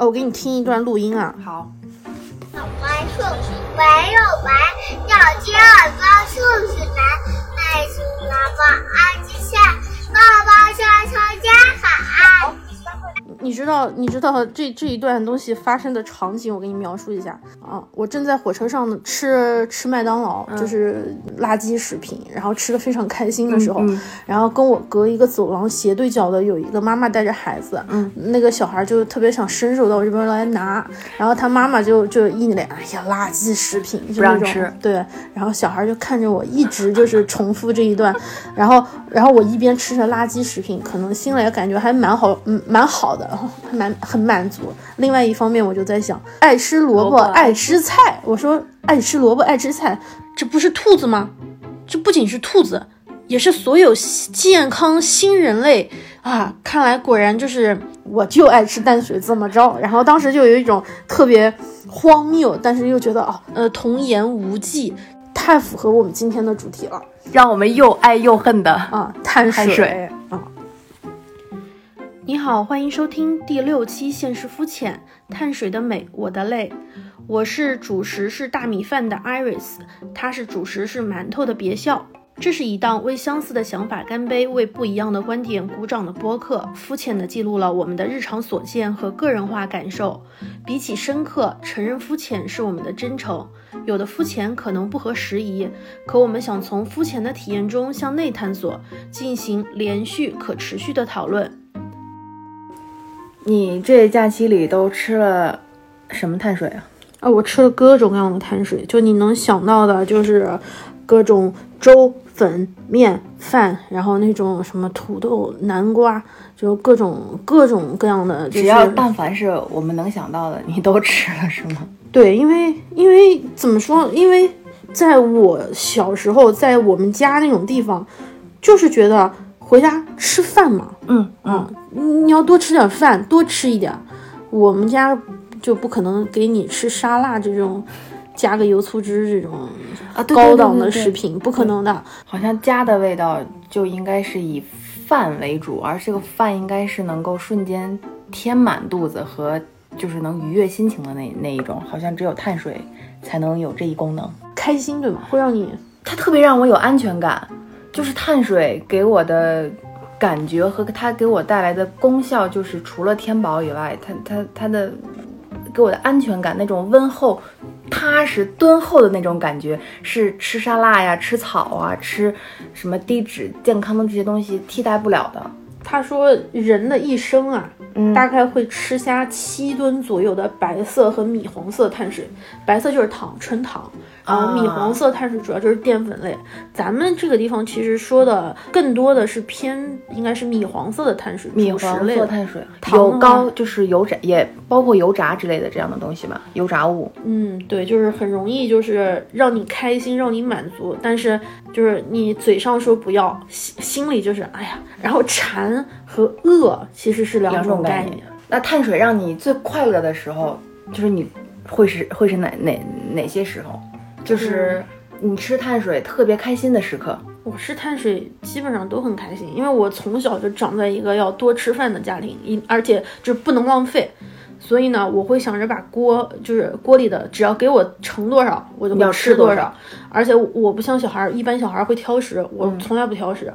哦，我给你听一段录音啊。好。小白兔没有白，要接耳朵竖起来。爱情妈妈爱吃菜，爸爸常常家喊。你知道，你知道这这一段东西发生的场景，我给你描述一下。啊。我正在火车上吃吃麦当劳，就是垃圾食品，然后吃的非常开心的时候，然后跟我隔一个走廊斜对角的有一个妈妈带着孩子，嗯，那个小孩就特别想伸手到我这边来拿，然后他妈妈就就一脸哎呀垃圾食品不让吃，对，然后小孩就看着我一直就是重复这一段，然后然后我一边吃着垃圾食品，可能心里感觉还蛮好，嗯，蛮好的。蛮很满足。另外一方面，我就在想，爱吃萝卜，爱吃菜。我说爱吃萝卜，爱吃菜，这不是兔子吗？这不仅是兔子，也是所有健康新人类啊！看来果然就是我就爱吃淡水，怎么着？然后当时就有一种特别荒谬，但是又觉得哦，呃，童言无忌，太符合我们今天的主题了，让我们又爱又恨的啊，碳水啊。你好，欢迎收听第六期《现实肤浅碳水的美，我的泪》。我是主食是大米饭的 Iris，他是主食是馒头的别笑。这是一档为相似的想法干杯、为不一样的观点鼓掌的播客，肤浅的记录了我们的日常所见和个人化感受。比起深刻，承认肤浅是我们的真诚。有的肤浅可能不合时宜，可我们想从肤浅的体验中向内探索，进行连续可持续的讨论。你这假期里都吃了什么碳水啊？啊，我吃了各种各样的碳水，就你能想到的，就是各种粥、粉、面、饭，然后那种什么土豆、南瓜，就各种各种各样的。只要但凡是我们能想到的，你都吃了是吗？对，因为因为怎么说？因为在我小时候，在我们家那种地方，就是觉得。回家吃饭嘛，嗯嗯，你要多吃点饭，多吃一点。我们家就不可能给你吃沙拉这种，加个油醋汁这种啊高档的食品，不可能的。好像家的味道就应该是以饭为主，而这个饭应该是能够瞬间填满肚子和就是能愉悦心情的那那一种。好像只有碳水才能有这一功能，开心对吗？会让你，它特别让我有安全感。就是碳水给我的感觉和它给我带来的功效，就是除了填饱以外，它它它的给我的安全感，那种温厚、踏实、敦厚的那种感觉，是吃沙拉呀、吃草啊、吃什么低脂健康的这些东西替代不了的。他说，人的一生啊，大概会吃下七吨左右的白色和米黄色碳水，白色就是糖，纯糖。然后米黄色碳水主要就是淀粉类，咱们这个地方其实说的更多的是偏应该是米黄色的碳水，米黄色碳水，油高就是油炸，也包括油炸之类的这样的东西嘛，油炸物。嗯，对，就是很容易就是让你开心，让你满足，但是就是你嘴上说不要，心心里就是哎呀，然后馋和饿其实是两种概念。那碳水让你最快乐的时候，就是你会是会是哪哪哪些时候？就是你吃碳水特别开心的时刻，我吃碳水基本上都很开心，因为我从小就长在一个要多吃饭的家庭，一而且就不能浪费。所以呢，我会想着把锅就是锅里的，只要给我盛多少，我就要吃多少。而且我不像小孩，一般小孩会挑食，我从来不挑食。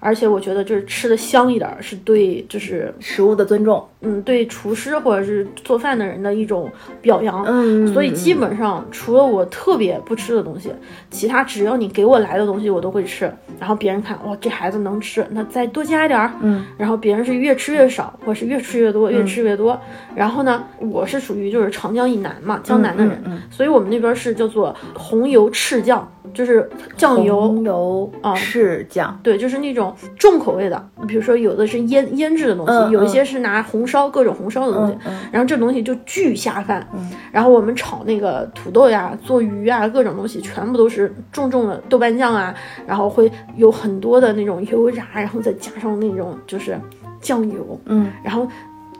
而且我觉得就是吃的香一点，是对就是食物的尊重，嗯，对厨师或者是做饭的人的一种表扬。嗯，所以基本上除了我特别不吃的东西，其他只要你给我来的东西，我都会吃。然后别人看哇，这孩子能吃，那再多加一点儿。嗯，然后别人是越吃越少，或是越吃越多，越吃越多。然后呢，我是属于就是长江以南嘛，江南的人，所以我们那边是叫做红油赤酱。就是酱油、油啊，赤酱，对，就是那种重口味的。比如说，有的是腌腌制的东西，有一些是拿红烧各种红烧的东西。然后这东西就巨下饭。然后我们炒那个土豆呀、做鱼啊，各种东西全部都是重重的豆瓣酱啊，然后会有很多的那种油炸，然后再加上那种就是酱油。嗯，然后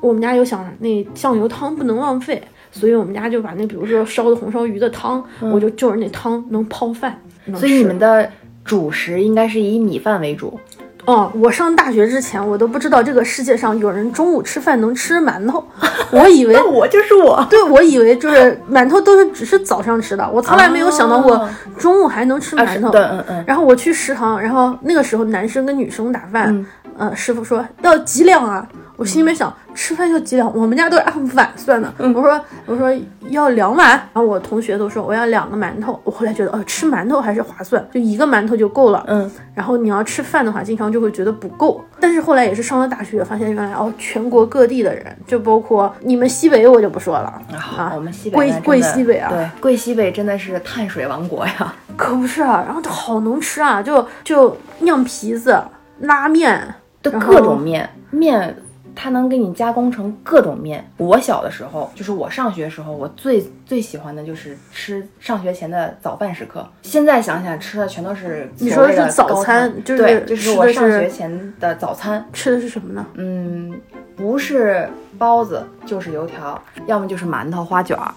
我们家又想那酱油汤不能浪费。所以我们家就把那，比如说烧的红烧鱼的汤，我就就是那汤能泡饭。所以你们的主食应该是以米饭为主。哦，我上大学之前，我都不知道这个世界上有人中午吃饭能吃馒头，我以为我就是我。对，我以为就是馒头都是只是早上吃的，我从来没有想到过哦中午还能吃啊，馒头。是的，嗯嗯。然后我去食堂，然后那个时候男生跟女生打饭，嗯呃，师傅说要几两啊？我心里面想，吃饭要几两？我们家都是按碗算的。嗯我说我说要两碗，然后我同学都说我要两个馒头。我后来觉得，哦，吃馒头还是划算，就一个馒头就够了。嗯，然后你要吃饭的话，经常就会觉得不够。但是后来也是上了大学，发现原来哦，全国各地的人，就包括你们西北，我就不说了啊，我们西北贵西北啊，对，贵西北真的是碳水王国呀。可不是啊，然后它好能吃啊，就就酿皮子、拉面，各种面面，它能给你加工成各种面。我小的时候，就是我上学的时候，我最最喜欢的就是吃上学前的早饭时刻。现在想想，吃的全都是你说的是早餐就是对，就是我上学前的早餐。吃的是什么呢？嗯，不是包子就是油条，要么就是馒头、花卷儿，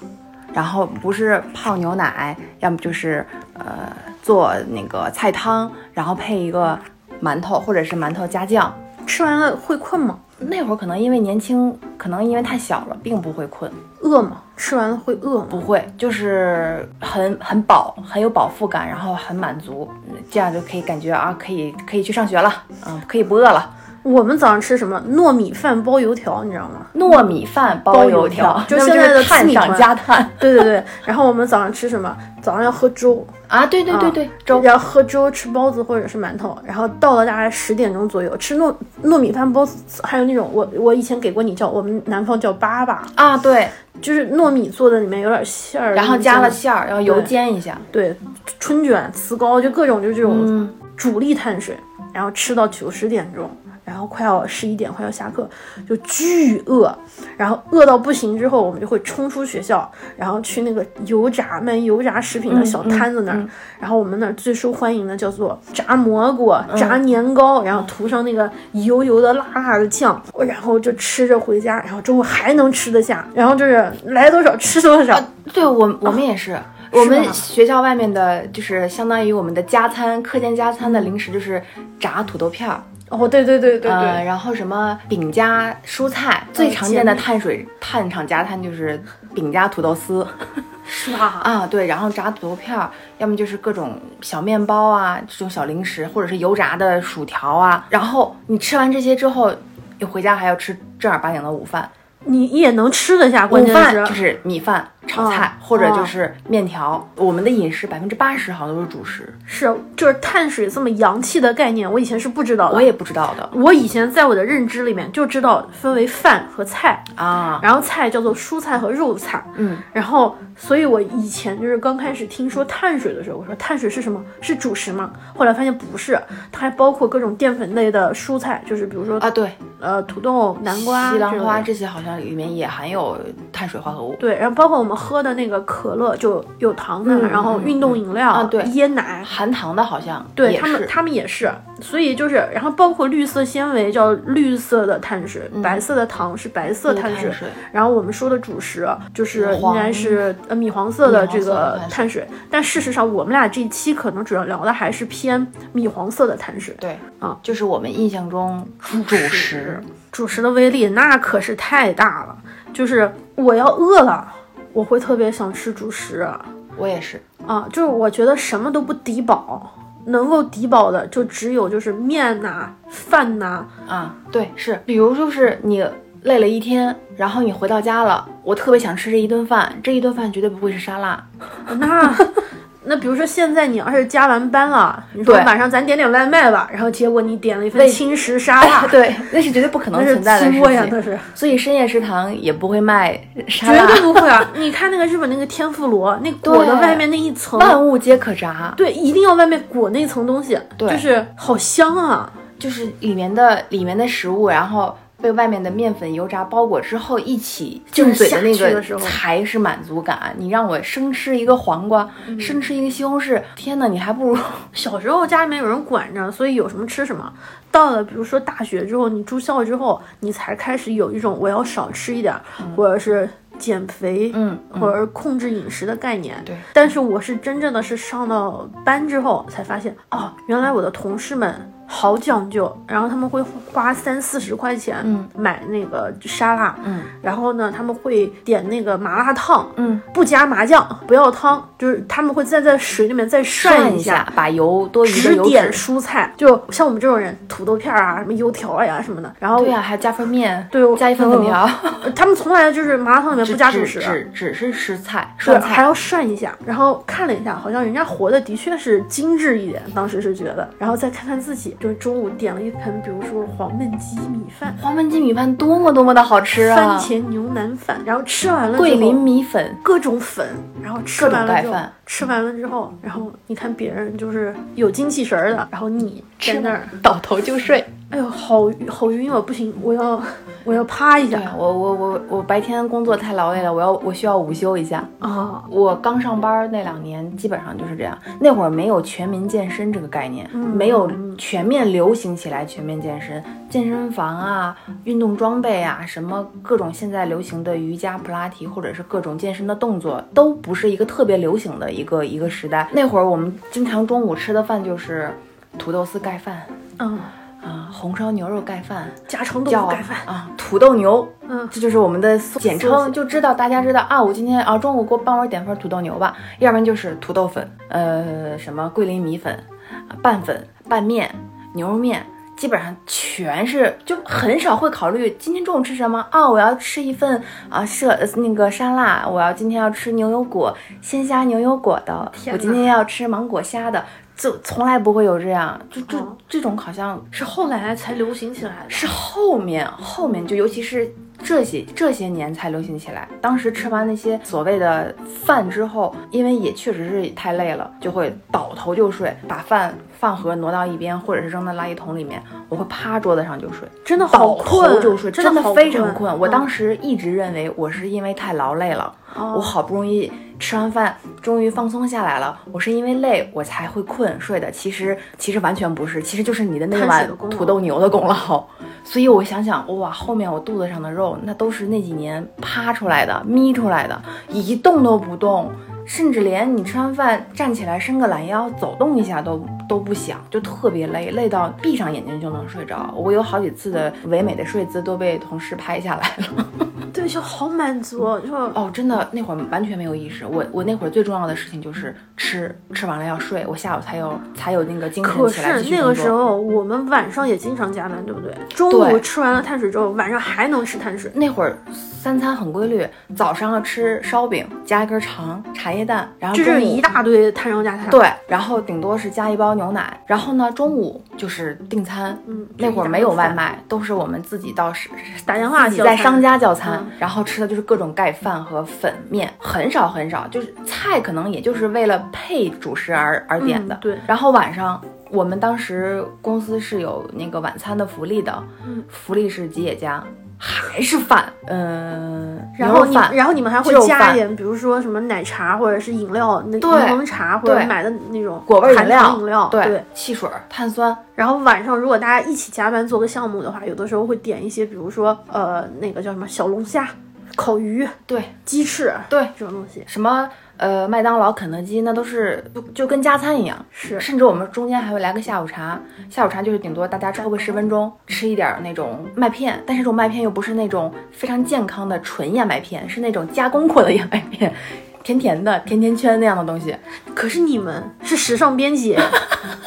然后不是泡牛奶，要么就是呃做那个菜汤，然后配一个馒头或者是馒头加酱。吃完了会困吗？那会儿可能因为年轻，可能因为太小了，并不会困，饿吗？吃完了会饿吗？不会，就是很很饱，很有饱腹感，然后很满足，这样就可以感觉啊，可以可以去上学了，嗯，可以不饿了。我们早上吃什么？糯米饭包油条，你知道吗？糯米饭包包油油条条，就现在的是碳上加碳对对对。然后我们早上吃什么？早上要喝粥，啊！对对对对，粥然后喝粥，吃包子或者是馒头。然后到了大概十点钟左右，吃糯糯米饭包子，还有那种我我以前给过你叫，我们南方叫粑粑，啊，对，就是糯米做的，里面有点馅儿，然后加了馅。儿，然后油煎一下，对，春卷、糍糕，就各种就这种嗯主力碳水，然后吃到九十点钟，然后快要十一点快要下课，就巨饿，然后饿到不行之后，我们就会冲出学校，然后去那个油炸卖油炸食品的小摊子那儿，然后我们那儿最受欢迎的叫做炸蘑菇、炸年糕，然后涂上那个油油的辣辣的酱，然后就吃着回家，然后中午还能吃得下，然后就是来多少吃多少。对我我们也是。我们学校外面的，就是相当于我们的加餐，课间加餐的零食就是炸土豆片儿，哦，对对对对对，呃，然后什么饼加蔬菜，最常见的碳水碳厂加餐就是饼加土豆丝 是吧？啊，对，然后炸土豆片儿，要么就是各种小面包啊，这种小零食，或者是油炸的薯条啊。然后你吃完这些之后，你回家还要吃正儿八经的午饭，你也能吃得下，关午键是饭就是米饭、炒菜，哦或者就是面条。我们的饮食百分之八十好像都是主食，是就是碳水这么洋气的概念，我以前是不知道的。我也不知道的我以前在我的认知里面就知道分为饭和菜，啊。然后菜叫做蔬菜和肉菜，嗯，然后所以我以前就是刚开始听说碳水的时候，我说碳水是什么？是主食吗？后来发现不是，它还包括各种淀粉类的蔬菜，就是比如说啊，对，呃土豆、南瓜、西兰花这些好像里面也含有碳水化合物。对，然后包括我们喝的那个可乐就有糖的，嗯然后嗯运动饮料、啊对椰奶，含糖的好像对他们，他们也是，所以就是，然后包括绿色纤维叫绿色的碳水，白色的糖是白色碳水，然后我们说的主食就是应黄该是呃米黄色的这个碳水碳水，但事实上我们俩这一期可能主要聊的还是偏米黄色的碳水。对啊，就是我们印象中主食。主食的威力那可是太大了，就是我要饿了，我会特别想吃主食。我也是，啊，就是我觉得什么都不抵饱，能够抵饱的就只有就是面呐、饭呐、啊，对，是，比如就是你累了一天，然后你回到家了，我特别想吃这一顿饭，这一顿饭绝对不会是沙拉，那那比如说现在你要是加完班了，你说对晚上咱点点外卖吧，然后结果你点了一份为轻食沙拉，对，那是绝对不可能存在的事作呀，那情，是所以深夜食堂也不会卖沙拉，绝对不会啊！你看那个日本那个天妇罗，那裹的外面那一层，万物皆可炸，对，一定要外面裹那层东西，对就是好香啊！就是里面的里面的食物，然后。被外面的面粉油炸包裹之后，一起进嘴的那个才是满足感。你让我生吃一个黄瓜，嗯生吃一个西红柿，天哪，你还不如小时候家里面有人管着，所以有什么吃什么。到了比如说大学之后，你住校之后，你才开始有一种我要少吃一点，或者是减肥，嗯或者是控制饮食的概念。对但是我是真正的是上到班之后才发现，哦，原来我的同事们好讲究，然后他们会花三四十块钱嗯买那个沙拉，嗯然后呢他们会点那个麻辣烫，嗯，不加麻酱，不要汤，就是他们会再在水里面再涮涮一下。下，把油多余的油只点，蔬菜，就像我们这种人，土豆片儿啊，什么油条呀、什么的。然后对呀、还加份面，对我加一份粉条，他们从来就是麻辣烫里面不加主食，只只只是吃菜，对，涮菜。还要涮一下。然后看了一下，好像人家活的的确是精致一点，当时是觉得。然后再看看自己，就是中午点了一盆，比如说黄焖鸡米饭、黄焖鸡米饭多么多么的好吃啊番啊！茄牛腩饭，然后吃完了桂林米粉，各种粉，然后吃完了之后，吃完了之后，然后你看别人就是有精气神儿的，然后你在那儿，倒头就睡。哎呦，好好晕哦，不行，我要我要趴一下我我我我白天工作太劳累了，我要我需要午休一下。啊，我刚上班那两年，基本上就是这样。那会儿没有全民健身这个概念，嗯没有全面流行起来全面健身，健身房啊、运动装备啊，什么各种现在流行的瑜伽、普拉提，或者是各种健身的动作，都不是一个特别流行的一个一个时代。那会儿我们经常中午吃的饭就是土豆丝盖饭嗯，啊，红烧牛肉盖饭，家常豆叫腐盖饭，啊土豆牛，嗯这就是我们的简称，就知道大家知道啊，我今天啊中午给我帮我点份土豆牛吧，要不然就是土豆粉，呃什么桂林米粉、啊拌粉、拌面、牛肉面。基本上全是，就很少会考虑今天中午吃什么啊、我要吃一份啊设呃那个沙拉，我要今天要吃牛油果鲜虾牛油果的，我今天要吃芒果虾的，就从来不会有这样，就这、哦这种好像是后来才流行起来的。是后面后面就尤其是这些这些年才流行起来。当时吃完那些所谓的饭之后，因为也确实是太累了，就会倒头就睡，把饭饭盒挪到一边，或者是扔在垃圾桶里面，我会趴桌子上就睡。真的好困，就睡，真的非常困。我当时、时一直认为我是因为太劳累了，哦我好不容易吃完饭，终于放松下来了，我是因为累我才会困睡的。其实其实完全不是，其实就是你的那碗土豆牛的功劳。所以我想想，哇，后面我肚子上的肉，那都是那几年趴出来的、眯出来的，一动都不动。甚至连你吃完饭站起来伸个懒腰走动一下都都不想，就特别累，累到闭上眼睛就能睡着。我有好几次的唯美的睡姿都被同事拍下来了。对，就好满足，就哦，真的那会儿完全没有意识。我我那会儿最重要的事情就是吃，吃完了要睡，我下午才有才有那个精神可起来是那个时候我们晚上也经常加班，对不对？中午吃完了碳水之后，晚上还能吃碳水。那会儿三餐很规律，早上要吃烧饼加一根肠，茶叶蛋，然后这是一大堆碳上加碳。，对，然后顶多是加一包牛奶，然后呢中午就是订餐。嗯，那会儿没有外卖，都是我们自己到是打电话自己叫餐在商家叫餐，嗯然后吃的就是各种盖饭和粉面，很少很少，就是菜可能也就是为了配主食而而点的。嗯对然后晚上我们当时公司是有那个晚餐的福利的，嗯福利是吉野家，还是饭，嗯、然后饭，然后你们还会加一点，比如说什么奶茶或者是饮料，那柠檬茶或者对买的那种果味饮含料饮料，对，对。汽水、碳酸，然后晚上如果大家一起加班做个项目的话，有的时候会点一些，比如说呃那个叫什么小龙虾、烤鱼、对鸡翅对，这种东西。什么呃麦当劳、肯德基，那都是就就跟加餐一样。是甚至我们中间还会来个下午茶，下午茶就是顶多大家抽个十分钟，吃一点儿那种麦片，但是这种麦片又不是那种非常健康的纯燕麦片，是那种加工过的燕麦片，甜甜的甜甜圈那样的东西。可是你们是时尚编辑，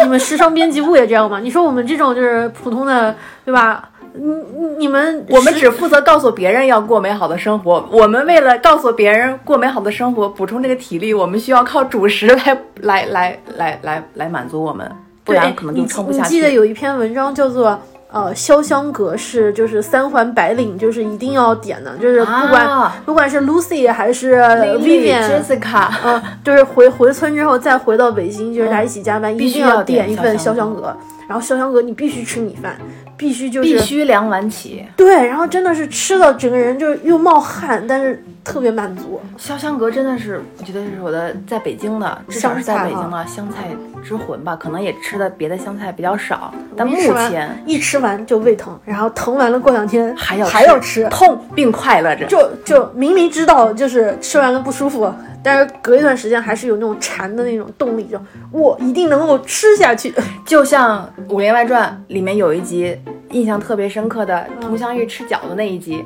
你们时尚编辑部也这样吗？你说我们这种就是普通的，对吧？你你你们我们只负责告诉别人要过美好的生活，我们为了告诉别人过美好的生活，补充这个体力，我们需要靠主食来来来来来来满足我们，不然可能就你撑不下你记得。有一篇文章叫做。呃，潇湘阁是就是三环白领，就是一定要点的，就是不管、啊不管是 Lucy 还是、Vivian，Jessica，嗯，就是回回村之后再回到北京，就是大家一起加班，一定要点点一份潇湘阁。然后潇湘阁你必须吃米饭，必须就是必须两碗起。对，然后真的是吃了整个人就是又冒汗，但是特别满足。潇湘阁真的是，我觉得是我的在北京的，至少是在北京香的香菜之魂吧。可能也吃的别的香菜比较少，但目前一吃完就胃疼，然后疼完了过两天还要还要吃，痛并快乐着。就就明明知道就是吃完了不舒服，但是隔一段时间还是有那种馋的那种动力，就我一定能够吃下去。就像《武林外传》里面有一集印象特别深刻的，佟湘玉吃饺子那一集，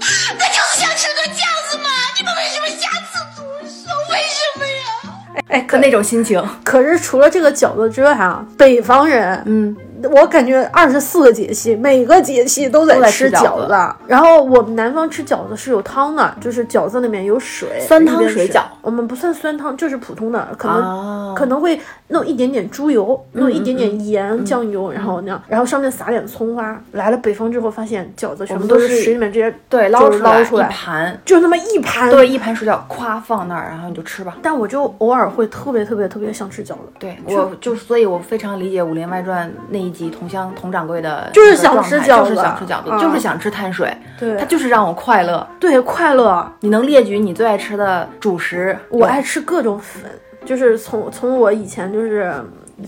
他就是想吃个饺子嘛！你们为什么下次不说？为什么呀？哎，可那种心情。可是除了这个饺子之外啊，北方人，嗯，我感觉二十四个节气，每个节气都在吃吃饺子子。然后我们南方吃饺子是有汤的，就是饺子里面有水，酸汤水饺我们不算酸汤，就是普通的，可能、啊可能会弄一点点猪油，弄一点嗯点盐、酱油，然后那样，然后上面撒点葱花。来了北方之后，发现饺子全部都是水里面直接对，捞出来捞出来一盘，就那么一盘。对，一盘水饺，咵放那儿，然后你就吃吧。但我就偶尔会特别特别特别想吃饺子。对，我就所以，我非常理解《武林外传》那一集佟湘佟掌柜的就是想吃饺子就是子想吃饺子，啊就是想吃碳水，对它就是让我快乐。对，快乐。你能列举你最爱吃的主食？我爱吃各种粉，就是从从我以前就是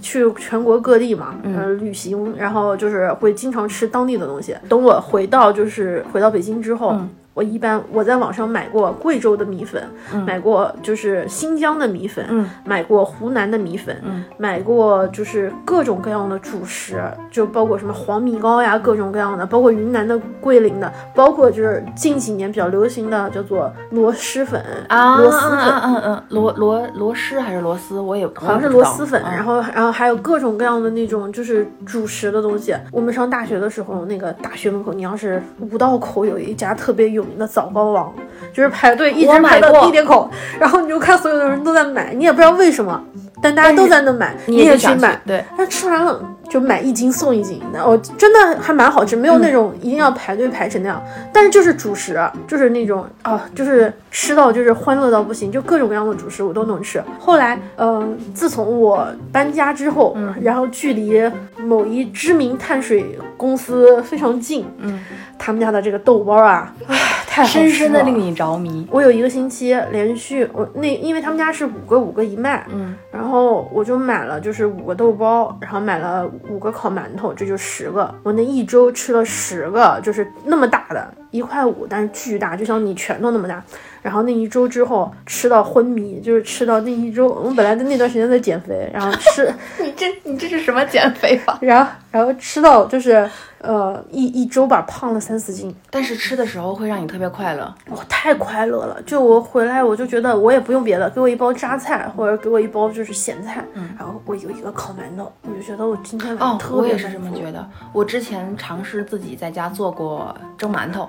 去全国各地嘛，嗯呃，旅行，然后就是会经常吃当地的东西。等我回到就是回到北京之后。嗯我一般我在网上买过贵州的米粉，买过就是新疆的米粉，嗯。买过湖南的米粉，买过就是各种各样的主食，就包括什么黄米糕呀，各种各样的，包括云南的、桂林的，包括就是近几年比较流行的叫做螺蛳粉啊，螺蛳粉，嗯嗯嗯，螺螺螺蛳还是螺丝？我也好像是螺蛳粉，嗯。然后然后还有各种各样的那种就是主食的东西。我们上大学的时候，那个大学门口，你要是五道口有一家特别有名的枣糕王，就是排队一直排到地铁口，然后你就看所有的人都在买，你也不知道为什么，但大家都在那买，你也去买。对，但吃完了就买一斤送一斤，那我真的还蛮好吃，没有那种一定要排队排成那样。但是就是主食，就是那种啊，就是吃到就是欢乐到不行，就各种各样的主食我都能吃。后来，嗯、自从我搬家之后，然后距离某一知名碳水公司非常近，嗯，他们家的这个豆包啊，唉，深深的令你着迷。我有一个星期连续，我那因为他们家是五个五个一卖，嗯，然后我就买了就是五个豆包，然后买了五个烤馒头，这就十个。我那一周吃了十个，就是那么大的，一块五，但是巨大，就像你拳头那么大。然后那一周之后吃到昏迷，就是吃到那一周，我本来的那段时间在减肥，然后吃，你这你这是什么减肥法？然后然后吃到就是呃一一周吧，胖了三四斤。但是吃的时候会让你特别快乐。我太快乐了！就我回来，我就觉得我也不用别的，给我一包榨菜，或者给我一包就是咸菜，然后我有一个烤馒头，我就觉得我今天晚上哦，特别我也是这么觉得。我之前尝试自己在家做过蒸馒头，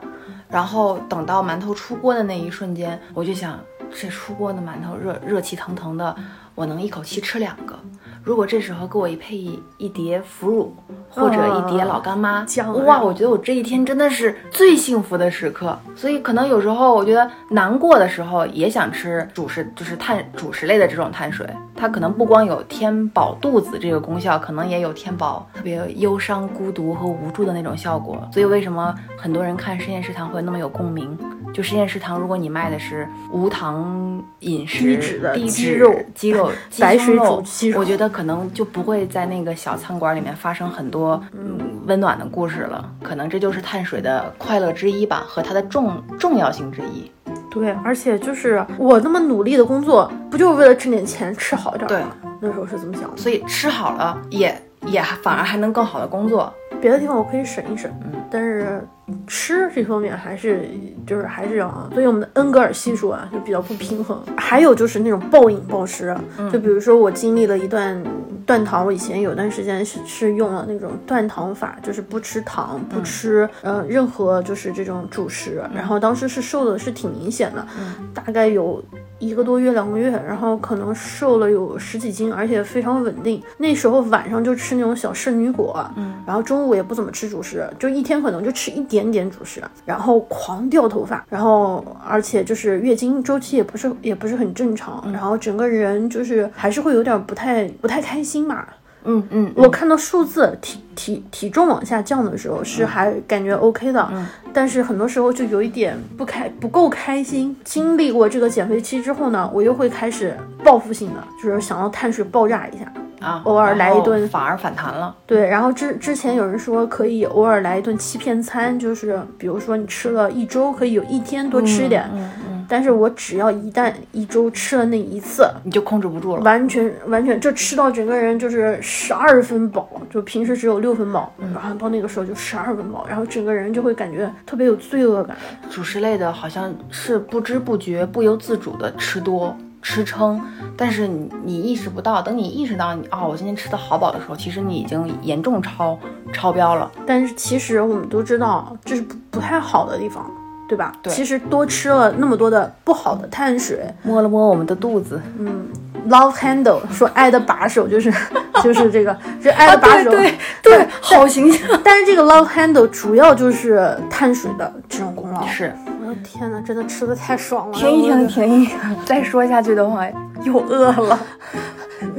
然后等到馒头出锅的那一瞬间，我就想，这出锅的馒头热热气腾腾的，我能一口气吃两个。如果这时候给我一配一一碟腐乳或者一碟老干妈，酱哇，我觉得我这一天真的是最幸福的时刻。所以可能有时候我觉得难过的时候也想吃主食，就是碳主食类的这种碳水，它可能不光有填饱肚子这个功效，可能也有填饱特别忧伤、孤独和无助的那种效果。所以为什么很多人看深夜食堂会那么有共鸣？就深夜食堂，如果你卖的是无糖饮食、低脂的低脂鸡肉鸡肉、鸡 白水胸肉煮鸡肉我觉得可能就不会在那个小餐馆里面发生很多嗯温暖的故事了。可能这就是碳水的快乐之一吧，和它的重重要性之一。对，而且就是我那么努力的工作，不就是为了挣点钱，吃好点儿吗？那时候是怎么想的。所以吃好了也也反而还能更好的工作。别的地方我可以省一省，嗯但是吃这方面还是就是还是要，所以我们的恩格尔系数啊就比较不平衡。还有就是那种暴饮暴食啊，嗯就比如说我经历了一段断糖，我以前有段时间是是用了那种断糖法，就是不吃糖，不嗯吃、呃任何就是这种主食，然后当时是瘦的是挺明显的，嗯大概有。一个多月、两个月，然后可能瘦了有十几斤，而且非常稳定。那时候晚上就吃那种小圣女果，嗯，然后中午也不怎么吃主食，就一天可能就吃一点点主食，然后狂掉头发，然后而且就是月经周期也不是也不是很正常，然后整个人就是还是会有点不太不太开心嘛。嗯嗯，我看到数字体体体重往下降的时候是还感觉 OK 的，但是很多时候就有一点不开不够开心。经历过这个减肥期之后呢，我又会开始报复性的，就是想要碳水爆炸一下。啊，偶尔来一顿反而反弹了。对，然后之之前有人说可以偶尔来一顿欺骗餐，就是比如说你吃了一周，可以有一天多吃一点。嗯嗯但是我只要一旦一周吃了那一次，你就控制不住了。完全完全就吃到整个人就是十二分饱，就平时只有六分饱，然后到那个时候就十二分饱，然后整个人就会感觉特别有罪恶感。主食类的好像是不知不觉、不由自主的吃多。吃撑，但是你你意识不到，等你意识到你哦，我今天吃的好饱的时候，其实你已经严重超超标了。但是其实我们都知道这是不不太好的地方，对吧？对其实多吃了那么多的不好的碳水，摸了摸我们的肚子，嗯，love handle 说爱的把手就是 就是这个，这爱的把手。啊对对对，好形象。但是这个 love handle 主要就是碳水的这种功劳。是，天呐，真的吃的太爽了！停一停，停一停，再说下去的话又饿了。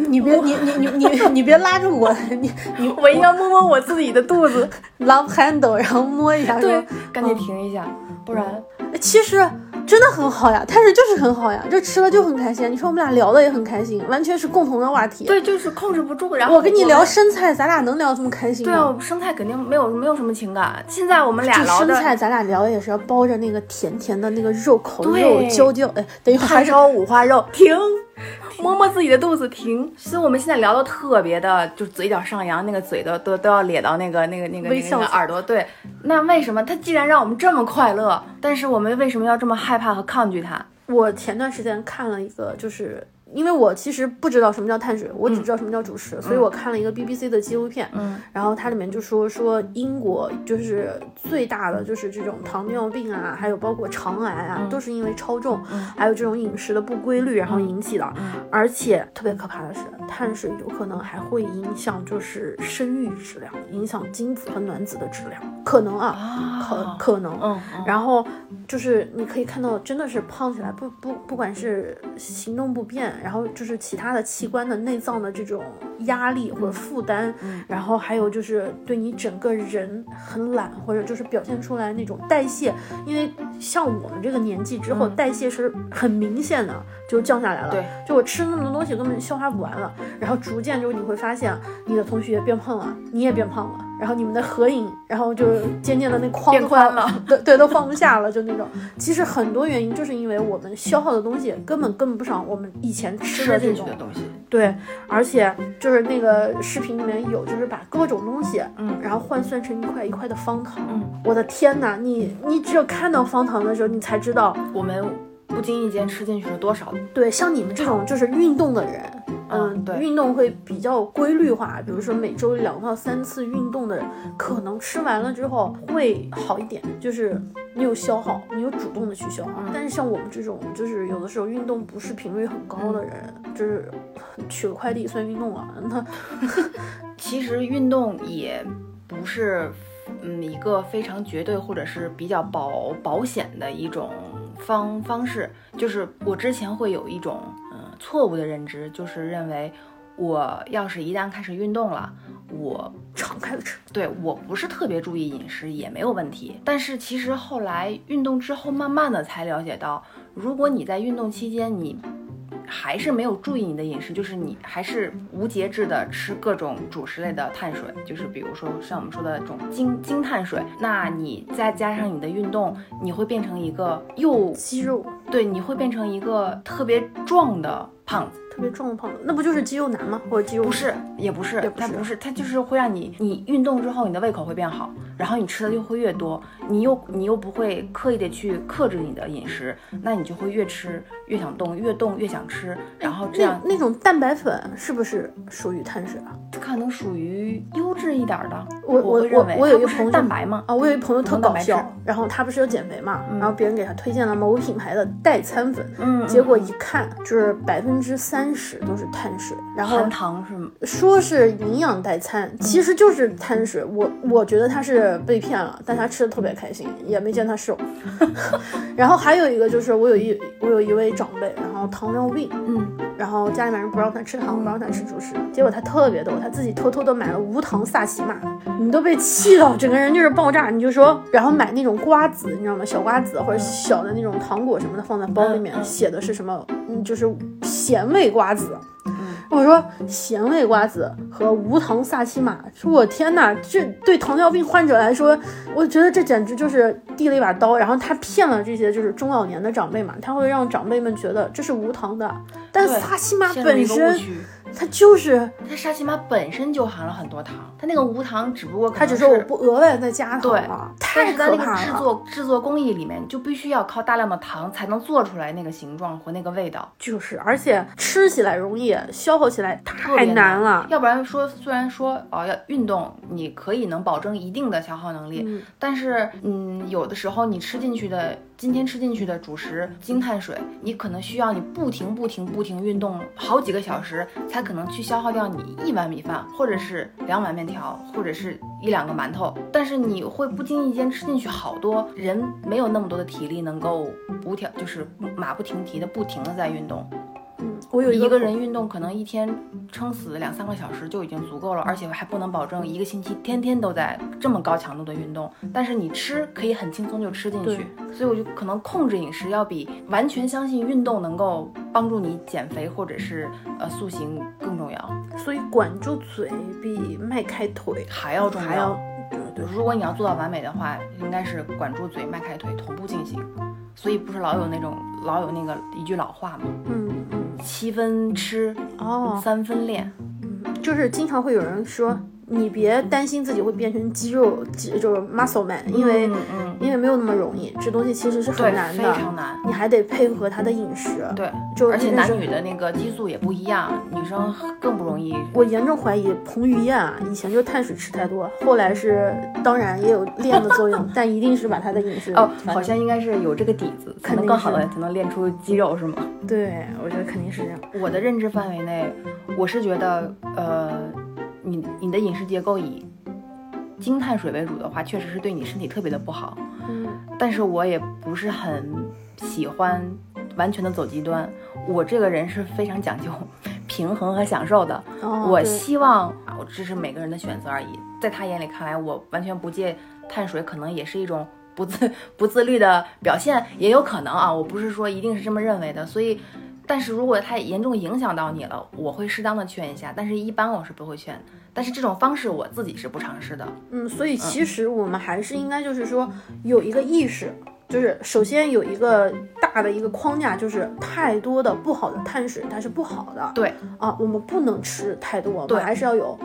你别你你你你你别拉住我，你你我应该摸摸我自己的肚子。love handle，然后摸一下说对，赶紧停一下，不然哎其实真的很好呀，但是就是很好呀，这吃了就很开心。你说我们俩聊的也很开心，完全是共同的话题。对，就是控制不住。然后我跟你聊生菜，咱俩能聊这么开心吗？对啊，生菜肯定没有没有什么情感。现在我们俩聊的生菜，咱俩聊的也是要包着那个甜甜的那个肉，口肉对焦焦。哎，等一会儿还是炭烧五花肉，停，摸摸自己的肚子，停。所以我们现在聊的特别的，就嘴角上扬，那个嘴都都都要咧到那个那个那个那个微笑那个耳朵。对，那为什么他既然让我们这么快乐，但是我们为什么要这么害怕和抗拒他？我前段时间看了一个，就是因为我其实不知道什么叫碳水，我只知道什么叫主食，所以我看了一个 BBC 的纪录片，嗯，然后它里面就说说英国就是最大的就是这种糖尿病啊，还有包括肠癌啊，都是因为超重，还有这种饮食的不规律然后引起的，而且特别可怕的是，碳水有可能还会影响就是生育质量，影响精子和卵子的质量，可能啊，可可能，嗯。嗯然后就是你可以看到，真的是胖起来，不不不管是行动不便，然后就是其他的器官的内脏的这种压力或者负担，然后还有就是对你整个人很懒，或者就是表现出来那种代谢，因为像我们这个年纪之后，代谢是很明显的就降下来了。对，就我吃那么多东西根本消化不完了，然后逐渐就你会发现你的同学变胖了，你也变胖了，然后你们的合影，然后就渐渐的那框都宽了，对对，都放不下了，就那种。其实很多原因就是因为我们消耗的东西根本跟不上我们以前吃的吃这种的东西，对，而且就是那个视频里面有，就是把各种东西，嗯然后换算成一块一块的方糖。嗯我的天哪，你你只有看到方糖的时候，你才知道，我们不经意间吃进去了多少？对，像你们这种就是运动的人，嗯，对运动会比较规律化，比如说每周两到三次运动的人，可能吃完了之后会好一点，就是你有消耗，你有主动的去消耗。但是像我们这种，就是有的时候运动不是频率很高的人，就是取个快递算运动了，那 其实运动也不是嗯一个非常绝对或者是比较保保险的一种方方式。就是我之前会有一种嗯错误的认知，就是认为我要是一旦开始运动了，我 敞开了吃。对我不是特别注意饮食也没有问题。但是其实后来运动之后，慢慢的才了解到，如果你在运动期间你还是没有注意你的饮食，就是你还是无节制的吃各种主食类的碳水，就是比如说像我们说的这种精精碳水，那你再加上你的运动，你会变成一个又肌肉对，你会变成一个特别壮的胖子。特别壮的胖子，那不就是肌肉男吗？或者肌肉不是，也不是也，不是它不是，它就是会让你，你运动之后，你的胃口会变好，然后你吃的就会越多，你又你又不会刻意的去克制你的饮食，那你就会越吃越想动，越动越想吃，然后这样那那种蛋白粉是不是属于碳水啊？可能属于优质一点儿的。我我我我有一个朋友蛋白吗？啊，我有一朋友特搞笑，然后他不是要减肥嘛，然后别人给他推荐了某品牌的代餐粉，嗯，结果一看就是百分之三十都是碳水，然后含糖是吗？说是营养代餐，其实就是碳水。我我觉得他是被骗了，但他吃的特别开心，也没见他瘦。然后还有一个就是我有一我有一位长辈，然后糖尿病，嗯，然后家里面人不让他吃糖，不让他吃主食，结果他特别逗，他自己偷偷的买了无糖萨琪玛，你都被气到，整个人就是爆炸。你就说，然后买那种瓜子，你知道吗？小瓜子或者小的那种糖果什么的放在包里面，写的是什么？嗯，就是咸味瓜子。我说咸味瓜子和无糖萨琪玛，说我天哪，这对糖尿病患者来说，我觉得这简直就是递了一把刀。然后他骗了这些就是中老年的长辈嘛，他会让长辈们觉得这是无糖的，但对萨琪玛本身区它就是，它沙琪玛本身就含了很多糖，它那个无糖只不过它只是我不额外再加糖对了，但太是在那个可怕了。制作制作工艺里面，就必须要靠大量的糖才能做出来那个形状和那个味道，就是，而且吃起来容易，消耗起来太难了。要不然说，虽然说哦要运动，你可以能保证一定的消耗能力，嗯但是嗯，有的时候你吃进去的今天吃进去的主食精碳水，你可能需要你不停不停不停运动好几个小时，才可能去消耗掉你一碗米饭，或者是两碗面条，或者是一两个馒头。但是你会不经意间吃进去好多，人没有那么多的体力能够不停，就是马不停蹄的不停的在运动。嗯，我有一个人运动可能一天撑死两三个小时就已经足够了，而且还不能保证一个星期天天都在这么高强度的运动。但是你吃可以很轻松就吃进去，所以我就可能控制饮食要比完全相信运动能够帮助你减肥或者是呃塑形更重要，所以管住嘴比迈开腿还要重要。还要对对如果你要做到完美的话，应该是管住嘴、迈开腿同步进行。所以不是老有那种老有那个一句老话吗？嗯嗯七分吃，哦，三分练。嗯，就是经常会有人说，你别担心自己会变成肌肉，肌就是 muscle man，因为、嗯嗯，因为没有那么容易，这东西其实是很，难的非的，常难。你还得配合他的饮食。对，就是而且男女的那个激素也不一样，女生更不容易。我严重怀疑彭于晏啊，以前就碳水吃太多，后来是当然也有练的作用，但一定是把他的饮食哦，好像应该是有这个底子，才肯定能更好的是才能练出肌肉，是吗？对，我觉得肯定是这样。我的认知范围内，我是觉得，呃，你你的饮食结构以精碳水为主的话，确实是对你身体特别的不好。嗯但是我也不是很喜欢完全的走极端，我这个人是非常讲究平衡和享受的。哦，我希望啊，我这是每个人的选择而已。在他眼里看来，我完全不戒碳水，可能也是一种不自 不自律的表现，也有可能啊。我不是说一定是这么认为的，所以，但是如果它严重影响到你了，我会适当的劝一下，但是一般我是不会劝。但是这种方式我自己是不尝试的。嗯，所以其实我们还是应该就是说有一个意识，就是首先有一个大的一个框架，就是太多的不好的碳水它是不好的。对啊，我们不能吃太多，我对们还是要有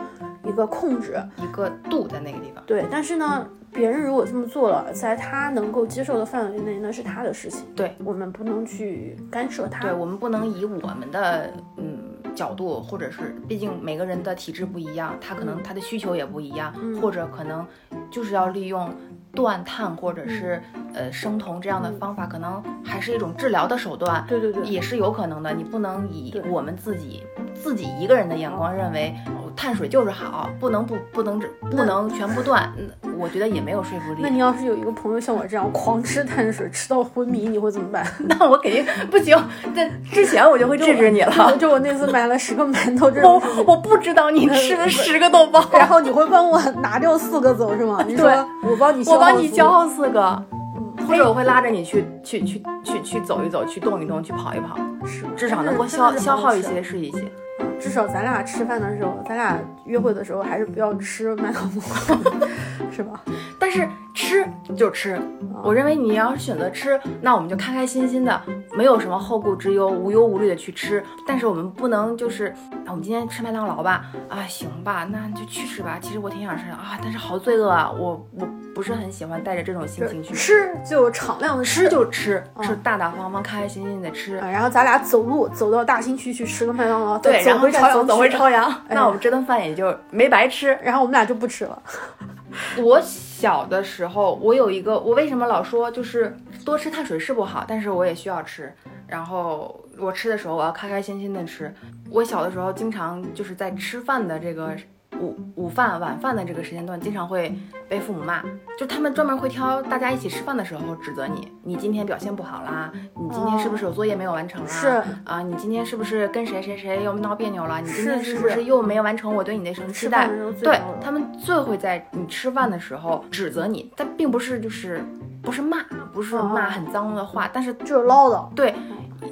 一个控制。一个度在那个地方。对，但是呢，别人如果这么做了，在他能够接受的范围内，那是他的事情，对。我们不能去干涉他。对，我们不能以我们的嗯角度，或者是毕竟每个人的体质不一样，他可能他的需求也不一样，或者可能就是要利用断碳或者是、呃生酮这样的方法，可能还是一种治疗的手段，对对对也是有可能的。你不能以我们自己自己一个人的眼光认为、哦、碳水就是好，不能不不能只不能全部断，嗯我觉得也没有说服力。那你要是有一个朋友像我这样狂吃碳水，吃到昏迷，你会怎么办？那我肯定不行，在之前我就会制止你了。就 就我那次买了十个馒头这我我不知道你吃了 十个豆包，然后你会帮我拿掉四个走是吗？你说我帮你消帮你消耗四个，嗯。或者我会拉着你去去去去去走一走，去动一动，去跑一跑，是。至少能够消消耗一些是一些。至少咱俩吃饭的时候，咱俩约会的时候，还是不要吃麦当劳，是吧？但是吃就吃，我认为你要是选择吃，那我们就开开心心的，没有什么后顾之忧，无忧无虑的去吃。但是我们不能就是，啊我们今天吃麦当劳吧，啊行吧，那就去吃吧。其实我挺想吃的啊，但是好罪恶啊，我我不是很喜欢带着这种心情去吃就敞亮的吃就吃，嗯是大大方方、开开心心的吃。啊，然后咱俩走路走到大兴区去吃个麦当劳，对，走然后朝阳，回朝阳，走回朝阳，哎那我们这顿饭也就没白吃。然后我们俩就不吃了。我小的时候，我有一个，我为什么老说就是多吃碳水是不好，但是我也需要吃。然后我吃的时候，我要开开心心的吃。我小的时候经常就是在吃饭的这个午午饭、晚饭的这个时间段，经常会被父母骂，就他们专门会挑大家一起吃饭的时候指责你，你今天表现不好啦，你今天是不是有作业没有完成啦？是啊，你今天是不是跟谁谁谁又闹别扭了？你今天是不是又没有完成我对你的什么期待对他们最会在你吃饭的时候指责你，但并不是就是不是骂，不是骂哦很脏的话，但是就是唠叨，对，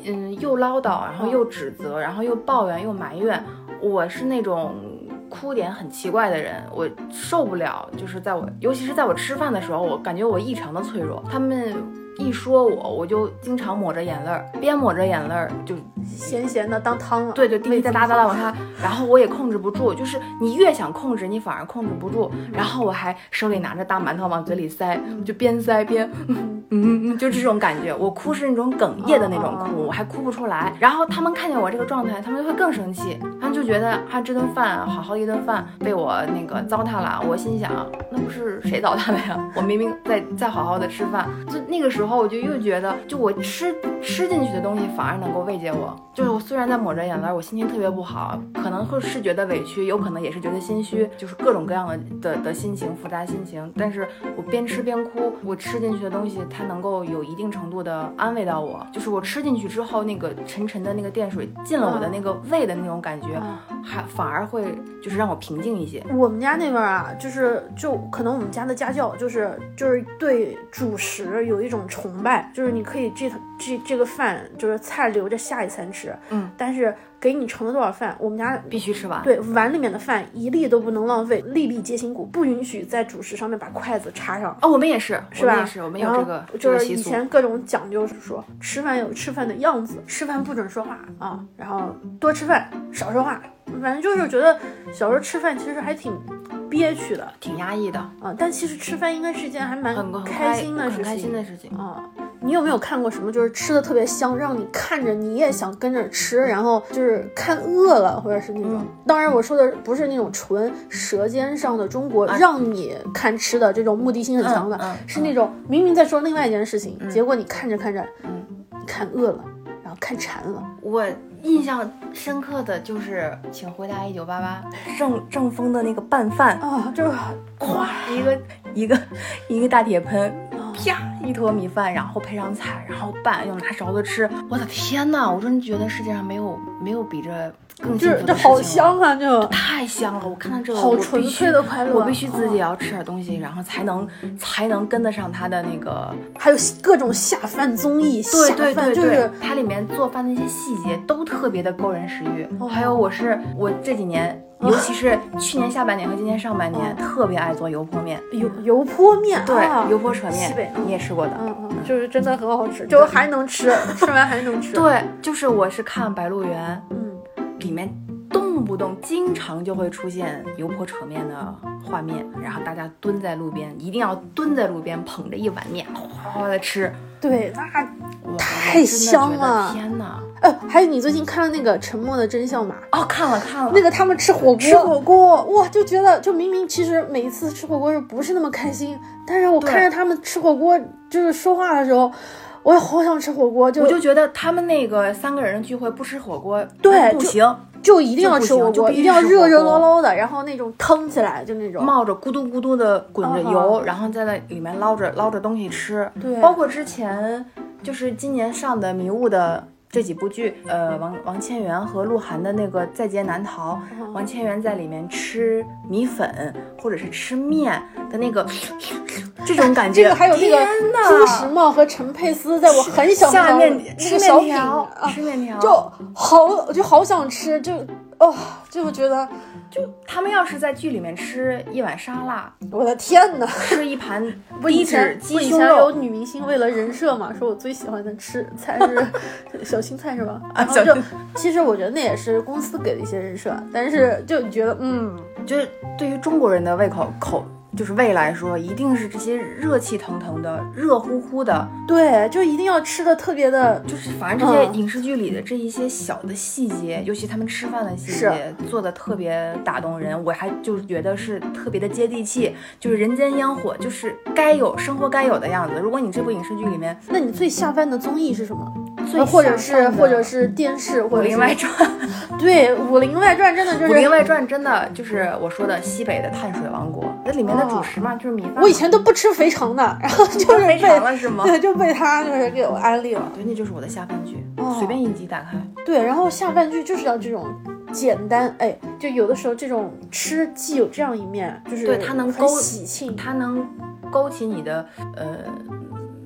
嗯，又唠叨，然后又指责，然后又抱怨，又埋怨。我是那种哭点很奇怪的人，我受不了，就是在我，尤其是在我吃饭的时候，我感觉我异常的脆弱。他们一说我，我就经常抹着眼泪儿，边抹着眼泪儿就咸咸的当汤了。对对，滴滴答答的往下，然后我也控制不住，就是你越想控制，你反而控制不住。然后我还手里拿着大馒头往嘴里塞，就边塞边嗯嗯嗯，就这种感觉。我哭是那种哽咽的那种哭，我还哭不出来。然后他们看见我这个状态，他们就会更生气，他们就觉得啊这顿饭好好一顿饭被我那个糟蹋了。我心想，那不是谁糟蹋的呀？我明明在在好好的吃饭，就那个时候我就又觉得，就我吃吃进去的东西反而能够慰藉我。就是我虽然在抹着眼泪，我心情特别不好，可能会是觉得委屈，有可能也是觉得心虚，就是各种各样的的的心情，复杂心情。但是我边吃边哭，我吃进去的东西它能够有一定程度的安慰到我，就是我吃进去之后，那个沉沉的那个电水进了我的那个胃的那种感觉，还反而会就是让我平静一些。我们家那边啊，就是就可能我们家的家教就是就是对主食有一种崇拜，就是你可以这这这个饭就是菜留着下一餐吃，嗯，但是给你盛了多少饭，我们家必须吃完。对碗里面的饭一粒都不能浪费，粒粒皆辛苦，不允许在主食上面把筷子插上。哦，我们也是，是吧？我们也是，我们有这个这就是以。前各种讲究是说，吃饭有吃饭的样子，吃饭不准说话啊，然后多吃饭少说话，反正就是觉得小时候吃饭其实还挺憋屈的挺压抑的，啊，但其实吃饭应该是一件还蛮开心的事情。很开心的事情。啊，你有没有看过什么就是吃的特别香，让你看着你也想跟着吃，然后就是看饿了，或者是那种？当然我说的不是那种纯舌尖上的中国，让你看吃的这种目的性很强的，嗯嗯是那种明明在说另外一件事情，结果你看着看着，你看饿了，看馋了，我印象深刻的就是《请回答一九八八》正正风的那个拌饭，啊，就是咵一个一个一个大铁盆，啪一坨米饭，然后配上菜，然后拌，又拿勺子吃。我的天呐，我真觉得世界上没有没有比这更就幸是这好福的事情了香啊，就太香了！我看到这个，好纯粹的快乐我必须自己哦也要吃点东西，然后才能才能跟得上他的那个。还有各种下饭综艺，对下对对对，饭就是它里面做饭的一些细节都特别的勾人食欲。哦还有我是我这几年，尤其是去年下半年和今年上半年，特别爱做油泼面。油油泼面，对，啊油泼扯西北面，你也吃过的。嗯嗯，就是真的很好吃，就还能吃，吃完还能吃。，对，就是我是看《白鹿原嗯，》里面动不动经常就会出现油泼扯面的画面，然后大家蹲在路边，一定要蹲在路边捧着一碗面，哗哗的吃，对，那太香了。天哪！呃，还有你最近看了那个《沉默的真相》吗？哦，看了看了，那个他们吃火锅，吃火锅，哇，就觉得就明明其实每一次吃火锅是不是那么开心，但是我看着他们吃火锅，就是说话的时候，我也好想吃火锅，就我就觉得他们那个三个人的聚会不吃火锅对不行，就一定要吃火锅，一定要热热捞捞的，然后那种腾起来就那种。冒着咕嘟咕嘟的滚着嗯油，嗯然后在那里面捞着捞着东西吃。对包括之前就是今年上的《迷雾》的这几部剧，呃，王王千源和鹿晗的那个《在劫难逃》，嗯王千源在里面吃米粉或者是吃面的那个这种感觉，这个还有那个朱时茂和陈佩斯，在我很小的面那吃个小品面条，啊，吃面条，就好，我就好想吃，就哦，就觉得就他们要是在剧里面吃一碗沙拉，我的天呐！吃一盘 不以低前不以脂鸡胸肉，前有女明星为了人设嘛，说我最喜欢的吃菜是 小青菜是吧？然后就小青其实我觉得那也是公司给的一些人设，但是就你觉得嗯，就是对于中国人的胃口口就是胃来说，一定是这些热气腾腾的、热乎乎的，对，就一定要吃的特别的，就是反正这些嗯影视剧里的这一些小的细节，尤其他们吃饭的细节，做的特别打动人。我还就是觉得是特别的接地气，就是人间烟火，就是该有生活该有的样子。如果你这部影视剧里面那你最下饭的综艺是什么？最呃或者是或者是电视，《或者武林外传》，对《武林外传》真的就是《武林。外传》真的就是我说的西北的碳水王国，那里面的主食嘛，就是米饭。我以前都不吃肥肠的，然后就是肥被肠了是吗？对，就被他就是给我安利了。对，那就是我的下饭剧，哦随便一集打开。对，然后下饭剧就是要这种简单，哎，就有的时候这种吃既有这样一面，就是对它能很勾喜庆，它能勾起你的呃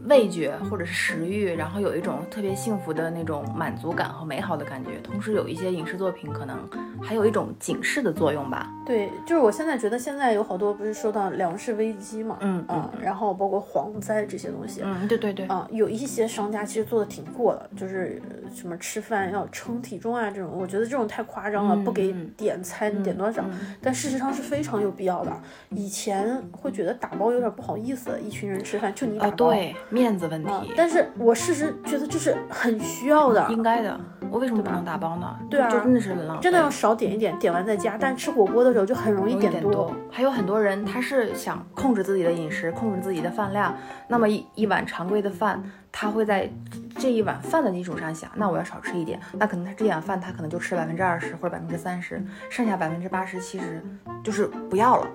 味觉或者是食欲，然后有一种特别幸福的那种满足感和美好的感觉。同时，有一些影视作品可能还有一种警示的作用吧。对，就是我现在觉得现在有好多不是说到粮食危机嘛，嗯啊，然后包括蝗灾这些东西，嗯，对对对，啊，有一些商家其实做的挺过的，就是呃什么吃饭要称体重啊这种，我觉得这种太夸张了，不给嗯点餐点多少，但事实上是非常有必要的。以前会觉得打包有点不好意思，一群人吃饭就你打啊，包，对，面子问啊题，，但是我事实觉得这是很需要的，应该的。我为什么不能打包呢？对啊就真的是很浪费，真的要少点一点，点完再加。但吃火锅的时候就很容易点多点多，，还有很多人他是想控制自己的饮食，控制自己的饭量。那么一一碗常规的饭，他会在这一碗饭的基础上想，那我要少吃一点，那可能他这碗饭他可能就吃百分之二十或者百分之三十，剩下百分之八十其实就是不要了，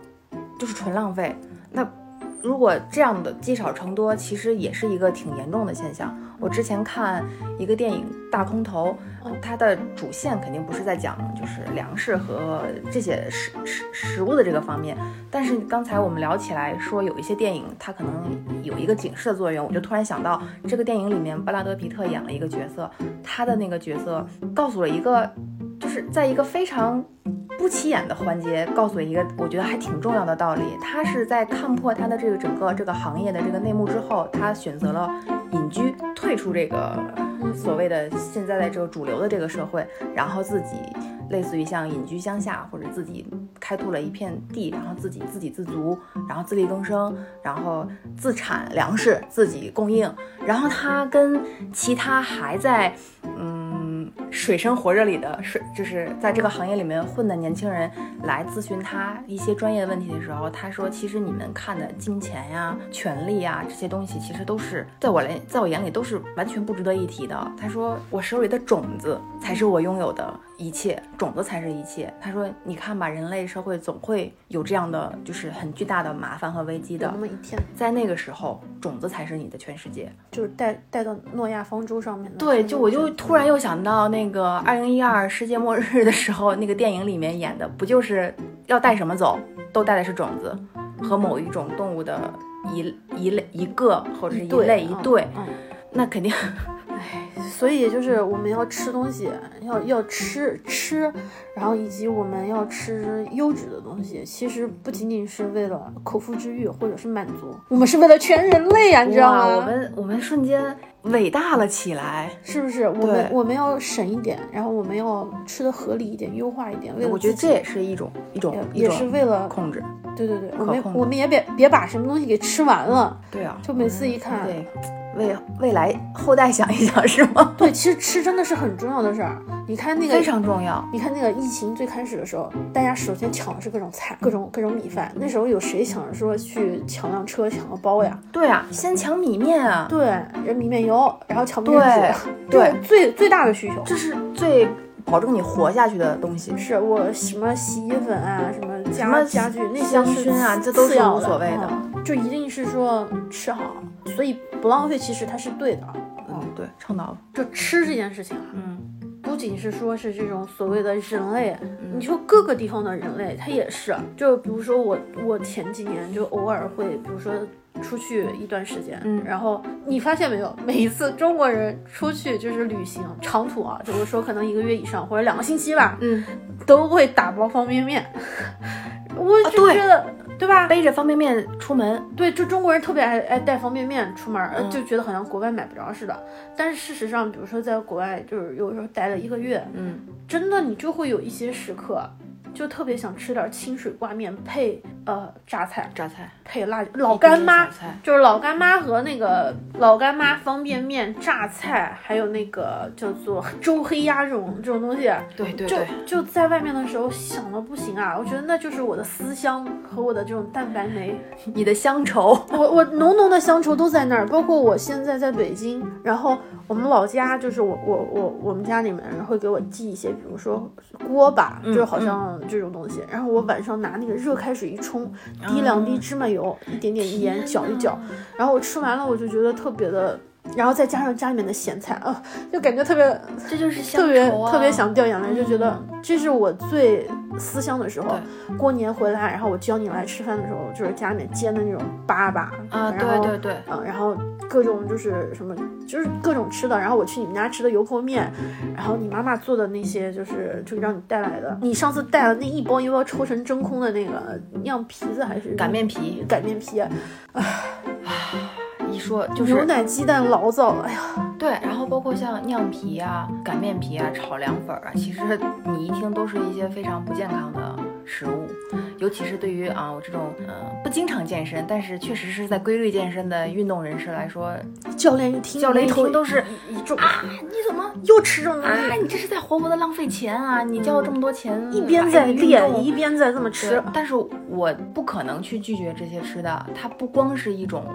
就是纯浪费。那如果这样的积少成多，其实也是一个挺严重的现象。我之前看一个电影《大空头》，它的主线肯定不是在讲就是粮食和这些食食食物的这个方面，但是刚才我们聊起来说有一些电影它可能有一个警示的作用，我就突然想到这个电影里面布拉德皮特演了一个角色，他的那个角色告诉了一个就是在一个非常不起眼的环节，告诉了一个我觉得还挺重要的道理。他是在看破他的这个整个这个行业的这个内幕之后，他选择了隐居，退出这个所谓的现在的这个主流的这个社会，然后自己类似于像隐居乡下，或者自己开拓了一片地，然后自己自给自足，然后自力更生，然后自产粮食，自己供应。然后他跟其他还在嗯水深火热里的水，就是在这个行业里面混的年轻人来咨询他一些专业问题的时候，他说：“其实你们看的金钱呀、权利呀这些东西，其实都是在我来，在我眼里都是完全不值得一提的。”他说：“我手里的种子才是我拥有的一切，种子才是一切。”他说：“你看吧，人类社会总会有这样的就是很巨大的麻烦和危机的那，么一天，在那个时候，种子才是你的全世界。”就是带带到诺亚方舟上面的。对，就我就突然又想到那个二零一二世界末日的时候，那个电影里面演的，不就是要带什么走，都带的是种子和某一种动物的一一类一个或者是一类一嗯对，嗯那肯定所以就是我们要吃东西，要要吃吃，然后以及我们要吃优质的东西，其实不仅仅是为了口腹之欲或者是满足，我们是为了全人类呀、你知道，吗？我们我们瞬间伟大了起来。是不是？我们我们要省一点，然后我们要吃的合理一点，优化一点，为了我觉得这也是一种一种也也是为了控制。对对对，我们我们也别别把什么东西给吃完了，对啊，就每次一看，对，为未来后代想一想是吗？对，其实吃真的是很重要的事儿。你看那个非常重要。你看那个疫情最开始的时候，大家首先抢的是各种菜、各种各种米饭。那时候有谁想着说去抢辆车、抢个包呀？对啊，先抢米面啊，对，人米面油，然后抢面对纸，对最最大的需求。这是最保证你活下去的东西。是我什么洗衣粉啊，什么家什么家具那些香是薰啊这都是无所谓的嗯就一定是说吃好，所以不浪费，其实它是对的。嗯，对，倡导了。就吃这件事情啊，嗯，不仅是说是这种所谓的人类，你说各个地方的人类，他也是。就比如说我，我前几年就偶尔会，比如说出去一段时间，嗯然后你发现没有，每一次中国人出去就是旅行长途啊，就是说可能一个月以上或者两个星期吧，嗯，都会打包方便面。我就觉得，对吧？背着方便面出门，对，就中国人特别爱爱带方便面出门就觉得好像国外买不着似的。但是事实上，比如说在国外，就是有时候待了一个月，嗯，真的你就会有一些时刻，就特别想吃点清水挂面配呃榨菜，榨菜，配辣老干妈就是老干妈和那个老干妈方便面、榨菜，还有那个叫做周黑鸭这种这种东西，对对对，就在外面的时候想的不行啊！我觉得那就是我的思乡和我的这种蛋白酶。你的乡愁，我我浓浓的乡愁都在那儿，包括我现在在北京，然后我们老家就是我我我我们家里面人会给我寄一些，比如说锅巴，就是好像这种东西，然后我晚上拿那个热开水一冲，滴两滴芝麻油，一点点盐搅一搅，然后我吃完了我就觉得特别的然后再加上家里面的咸菜，啊、就感觉特别这就是乡特别特别想掉眼泪，就觉得嗯这是我最思乡的时候。过年回来，然后我叫你来吃饭的时候，就是家里面煎的那种粑粑啊，然后对对对，嗯，然后各种就是什么，就是各种吃的。然后我去你们家吃的油泼面，然后你妈妈做的那些，就是就让你带来的。你上次带了那一包一包抽成真空的那个酿皮子还是擀面皮，擀面皮，一说就是牛奶鸡蛋醪糟，哎呀，对，然后包括像酿皮啊、擀面皮啊、炒凉粉啊，其实你一听都是一些非常不健康的食物，尤其是对于啊我这种呃不经常健身，但是确实是在规律健身的运动人士来说，教练一听，教练一头听都是一种啊，你怎么又吃这种东啊？你这是在活活的浪费钱啊！你交了这么多钱，一边在练，动一边在这么吃，但是我不可能去拒绝这些吃的，它不光是一种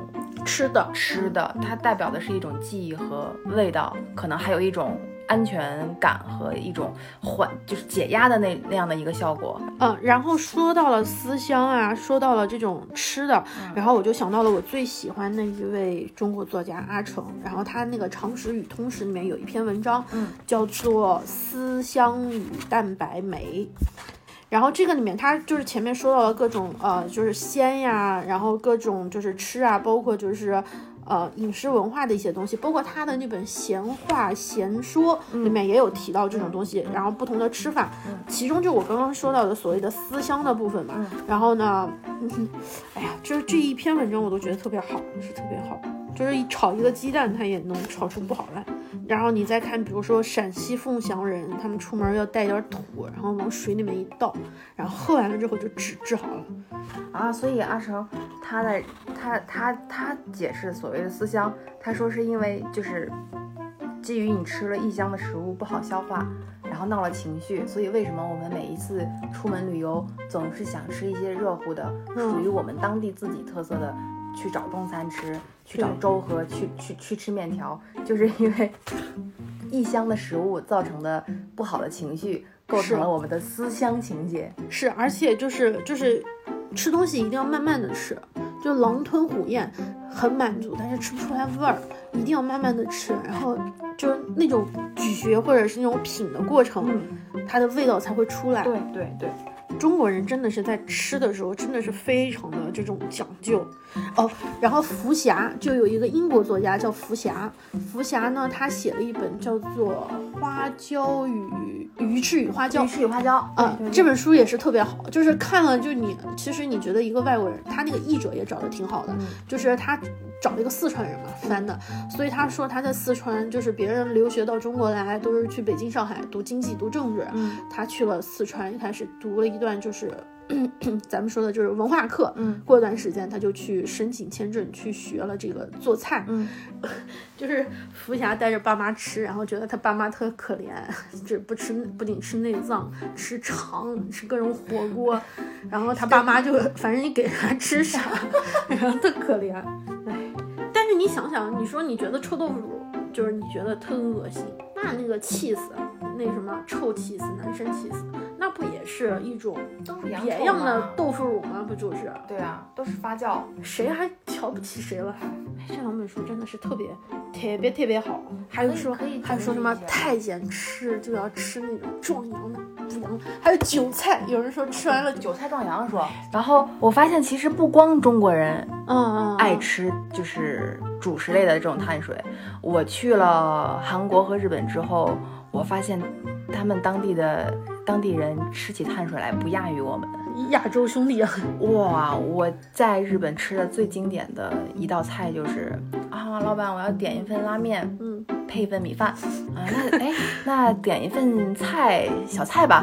吃的。吃的，它代表的是一种记忆和味道，可能还有一种安全感和一种缓，就是解压的那那样的一个效果。嗯，然后说到了思乡啊，说到了这种吃的，然后我就想到了我最喜欢的一位中国作家阿城，然后他那个《常识与通识》里面有一篇文章，嗯，叫做《思乡与蛋白酶》。然后这个里面，他就是前面说到了各种呃，就是鲜呀，然后各种就是吃啊，包括就是呃饮食文化的一些东西，包括他的那本闲话闲说里面也有提到这种东西，然后不同的吃法，其中就我刚刚说到的所谓的思乡的部分嘛，然后呢，嗯 哎呀，就是这一篇文章我都觉得特别好，是特别好。就是一炒一个鸡蛋，它也能炒出不好来。然后你再看，比如说陕西凤翔人，他们出门要带点土，然后往水里面一倒，然后喝完了之后就治治好了。啊，所以阿成他的他他他解释所谓的思乡，他说是因为就是基于你吃了异乡的食物不好消化，然后闹了情绪，所以为什么我们每一次出门旅游总是想吃一些热乎的，属于我们当地自己特色的，去找中餐吃，去找粥喝，去去去吃面条，就是因为异乡的食物造成的不好的情绪，构成了我们的思乡情节。是，而且就是就是吃东西一定要慢慢的吃，就狼吞虎咽很满足，但是吃不出来味儿，一定要慢慢的吃，然后就是那种咀嚼或者是那种品的过程，它的味道才会出来。对对对。中国人真的是在吃的时候，真的是非常的这种讲究。哦。然后福霞就有一个英国作家叫福霞，福霞呢，他写了一本叫做《花椒与鱼翅与花椒鱼》。翅与花椒啊、这本书也是特别好，就是看了就你，其实你觉得一个外国人，他那个译者也找的挺好的，就是他找了一个四川人嘛翻的，所以他说他在四川，就是别人留学到中国来都是去北京、上海读经济、读政治，嗯。他去了四川，一开始读了一段就是咱们说的就是文化课，嗯过一段时间他就去申请签证去学了这个做菜，嗯，就是福霞带着爸妈吃，然后觉得他爸妈特可怜，这不吃不仅吃内脏，吃肠，吃各种火锅，然后他爸妈就反正你给他吃啥，然后特可怜，哎，但是你想想，你说你觉得臭豆腐乳就是你觉得特恶心，那那个气死，那什么臭气死，男生气死，那不也是一种别样的豆腐乳吗？不就是？对啊，都是发酵。谁还瞧不起谁了还？哎，这两本书真的是特别特别特别好。还有说还有说什么太监吃就要吃那种壮阳的补阳，还有韭菜，有人说吃完了韭菜壮阳说，然后我发现其实不光中国人嗯嗯爱吃就是主食类的这种碳水，我去了韩国和日本之后，我发现他们当地的当地人吃起碳水来不亚于我们。亚洲兄弟啊，哇！我在日本吃的最经典的一道菜就是啊，老板我要点一份拉面，嗯，配一份米饭啊。那哎，那点一份菜小菜吧，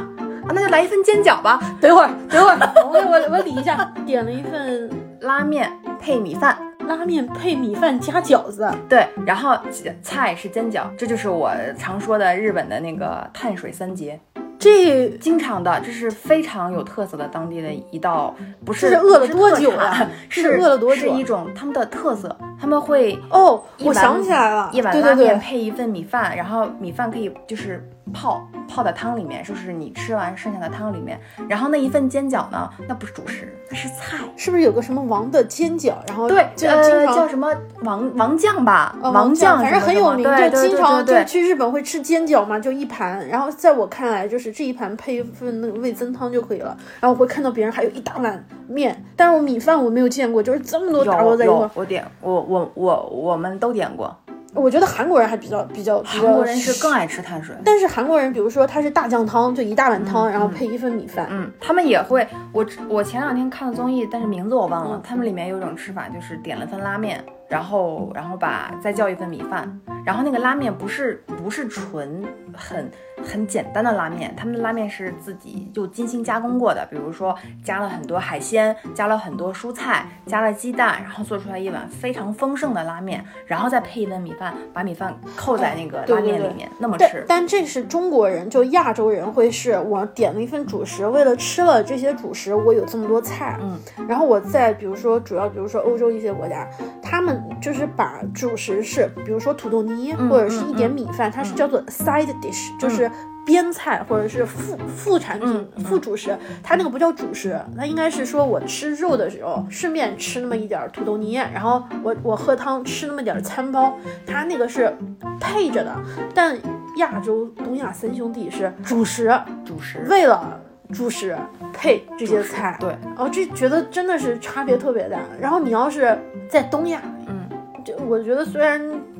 啊，那就来一份煎饺吧。等会儿等会儿，我我我理一下，点了一份拉面配米饭，拉面配米饭加饺子，对，然后菜是煎饺，这就是我常说的日本的那个碳水三节。这经常的，这是非常有特色的当地的一道，不是是饿了多久啊 是是饿了多久是一种他们的特色，他们会哦，我想起来了，一碗拉面对对对，配一份米饭，然后米饭可以就是泡泡在汤里面，就是你吃完剩下的汤里面。然后那一份煎饺呢，那不是主食，那是菜。是不是有个什么王的煎饺？然后对，就呃叫什么王王酱吧，呃王酱反正很有名，就经常就去日本会吃煎饺嘛，就一盘。然后在我看来，就是这一盘配一份那个味增汤就可以了。然后我会看到别人还有一大碗面，但是我米饭我没有见过，就是这么多打包在一块儿。，我点我我我我们都点过，我觉得韩国人还比较比较比较，韩国人是更爱吃碳水。但是韩国人，比如说他是大酱汤，就一大碗汤，然后配一份米饭。嗯，他们也会。我我前两天看的综艺，但是名字我忘了。他们里面有一种吃法，就是点了份拉面，然后然后把再叫一份米饭，然后那个拉面不是不是纯很很简单的拉面，他们的拉面是自己就精心加工过的，比如说加了很多海鲜，加了很多蔬菜，加了鸡蛋，然后做出来一碗非常丰盛的拉面，然后再配一碗米饭，把米饭扣在那个拉面里面，那么吃。但这是中国人，就亚洲人会是我点了一份主食，为了吃了这些主食，我有这么多菜，嗯，然后我再比如说主要比如说欧洲一些国家，他们就是把主食是比如说土豆泥、或者是一点米饭，它是叫做 side dish，、就是边菜或者是副副产品、嗯副主食，它那个不叫主食，它应该是说我吃肉的时候顺便吃那么一点儿土豆泥，然后我我喝汤吃那么点儿餐包，它那个是配着的，但亚洲东亚三兄弟是主食，主食。为了主食配这些菜，对，哦，这觉得真的是差别特别大。然后你要是在东亚，嗯，就我觉得虽然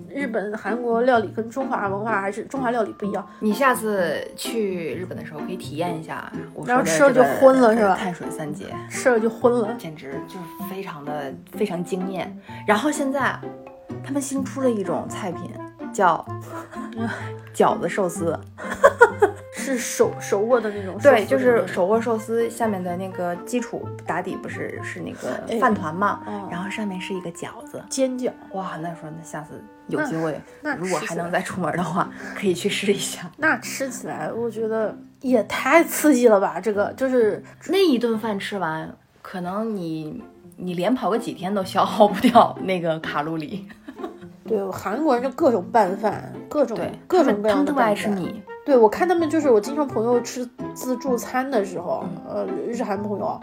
日本、韩国料理跟中华文化还是中华料理不一样，你下次去日本的时候可以体验一下然后吃了就昏了是吧碳水三节吃了就昏了。简直就是非常的非常惊艳。然后现在他们新出了一种菜品，叫 饺子寿司。是手手握的那种对，就是手握寿司下面的那个基础打底不是是那个饭团嘛，哦然后上面是一个饺子。煎饺，哇，那说那下次有机会，那如果还能再出门的话，可以去试一下。那吃起来我觉得也太刺激了吧！这个就是那一顿饭吃完，可能你你连跑个几天都消耗不掉那个卡路里。对韩国人就各种拌饭，各种对，各种各样他们特别爱。吃米。对，我看他们就是我经常朋友吃自助餐的时候，嗯呃，日韩朋友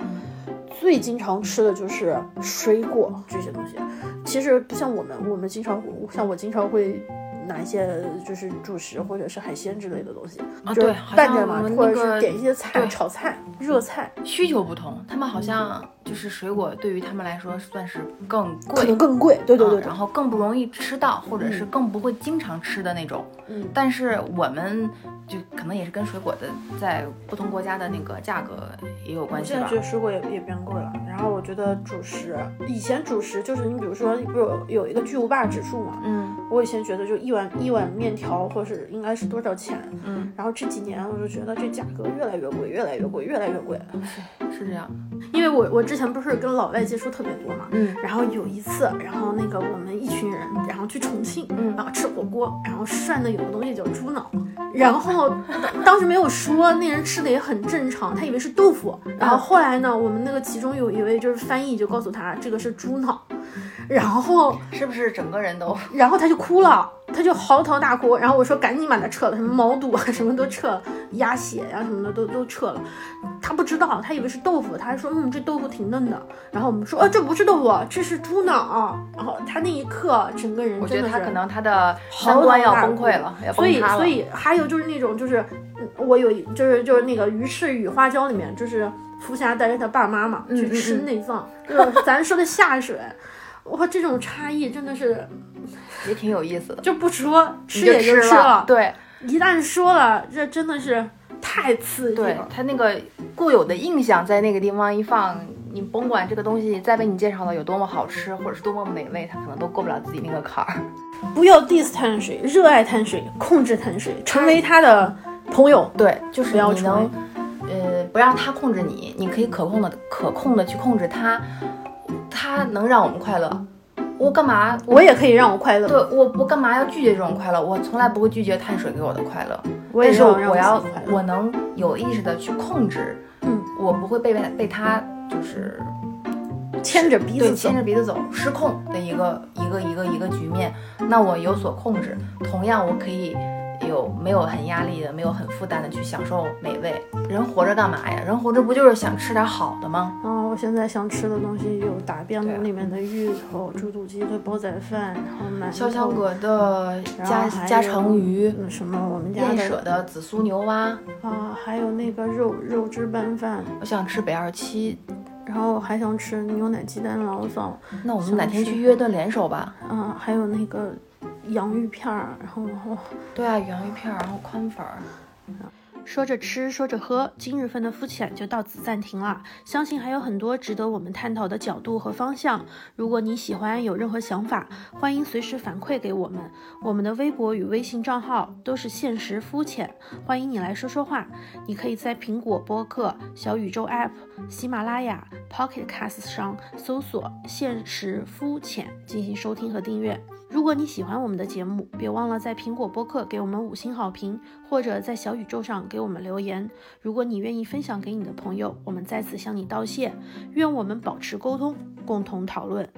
最经常吃的就是水果这些东西。其实不像我们，我们经常像我经常会拿一些就是主食或者是海鲜之类的东西，就是啊对好拌着嘛，或者是点一些菜、炒菜、热菜，需求不同，他们好像就是水果对于他们来说算是更贵可能贵，更贵。对对对对嗯然，后更不容易吃到，或者是更不会经常吃的那种。嗯但是我们就可能也是跟水果的在不同国家的那个价格也有关系吧现在觉。得水果也也变贵了，然后我觉得主食，以前主食就是你比如说，不是有有一个巨无霸指数嘛？嗯我以前觉得就一碗一碗面条，或是应该是多少钱？嗯，然后这几年我就觉得这价格越来越贵，越来越贵，越来越贵。是这样。因为我我之前不是跟老外接触特别多嘛，嗯然后有一次，然后那个我们一群人，然后去重庆，嗯然后吃火锅，然后涮的有个东西叫猪脑，然后当当时没有说，那人吃的也很正常，他以为是豆腐，然后后来呢，我们那个其中有一位就是翻译就告诉他这个是猪脑，然后是不是整个人都？然后他就哭了，他就嚎啕大哭。然后我说赶紧把他撤了，什么毛肚啊，什么都撤了，鸭血呀、什么的都都撤了。他不知道，他以为是豆腐，他还说嗯这豆腐挺嫩的。然后我们说呃这不是豆腐，这是猪脑。然后他那一刻整个人我觉真的是得他可能他的嚎三观要崩溃了，要所以崩塌了。所以还有就是那种就是嗯我有一就是就是那个鱼翅与花椒里面就是福霞带着他爸妈嘛嗯去吃内脏，就是咱说的下水。哇，这种差异真的是也挺有意思的，就不说吃也就吃了，对一旦说了，这真的是太刺激对了。，他那个固有的印象在那个地方一放，你甭管这个东西再被你介绍的有多么好吃，或者是多么美味，他可能都过不了自己那个坎儿。不要 diss 碳水，热爱碳水，控制碳水，成为他的朋友。对，就是你能，呃，不让他控制你，你可以可控的、可控的去控制他，他能让我们快乐。我干嘛？我也可以让我快乐，对我，我干嘛要拒绝这种快乐？我从来不会拒绝碳水给我的快乐，我也但是我要。我能有意识的去控制，嗯，我不会被被他就是牵着鼻子走牵，着鼻子走，失控的一个一个一个一个局面。那我有所控制，同样我可以呃有没有很压力的，没有很负担的去享受美味。人活着干嘛呀？人活着不就是想吃点好的吗？嗯，我现在想吃的东西有打边炉里面的芋头、猪肚鸡的煲仔饭，然后馒头，潇湘阁的家还家有常鱼，嗯什么我们家燕舍的的紫苏牛蛙，啊，还有那个肉肉汁拌饭，我想吃北二七。然后还想吃牛奶鸡蛋醪糟，那我们哪天去约顿联手吧？嗯，还有那个洋芋片儿，然后哇。对啊，洋芋片儿，然后宽粉儿。说着吃，说着喝，今日份的肤浅就到此暂停了。相信还有很多值得我们探讨的角度和方向。如果你喜欢，有任何想法，欢迎随时反馈给我们。我们的微博与微信账号都是现实肤浅，欢迎你来说说话。你可以在苹果播客、小宇宙 App、喜马拉雅、Pocket Cast 上搜索“现实肤浅”进行收听和订阅。如果你喜欢我们的节目，别忘了在苹果播客给我们五星好评，或者在小宇宙上给我们留言。如果你愿意分享给你的朋友，我们再次向你道谢。愿我们保持沟通，共同讨论。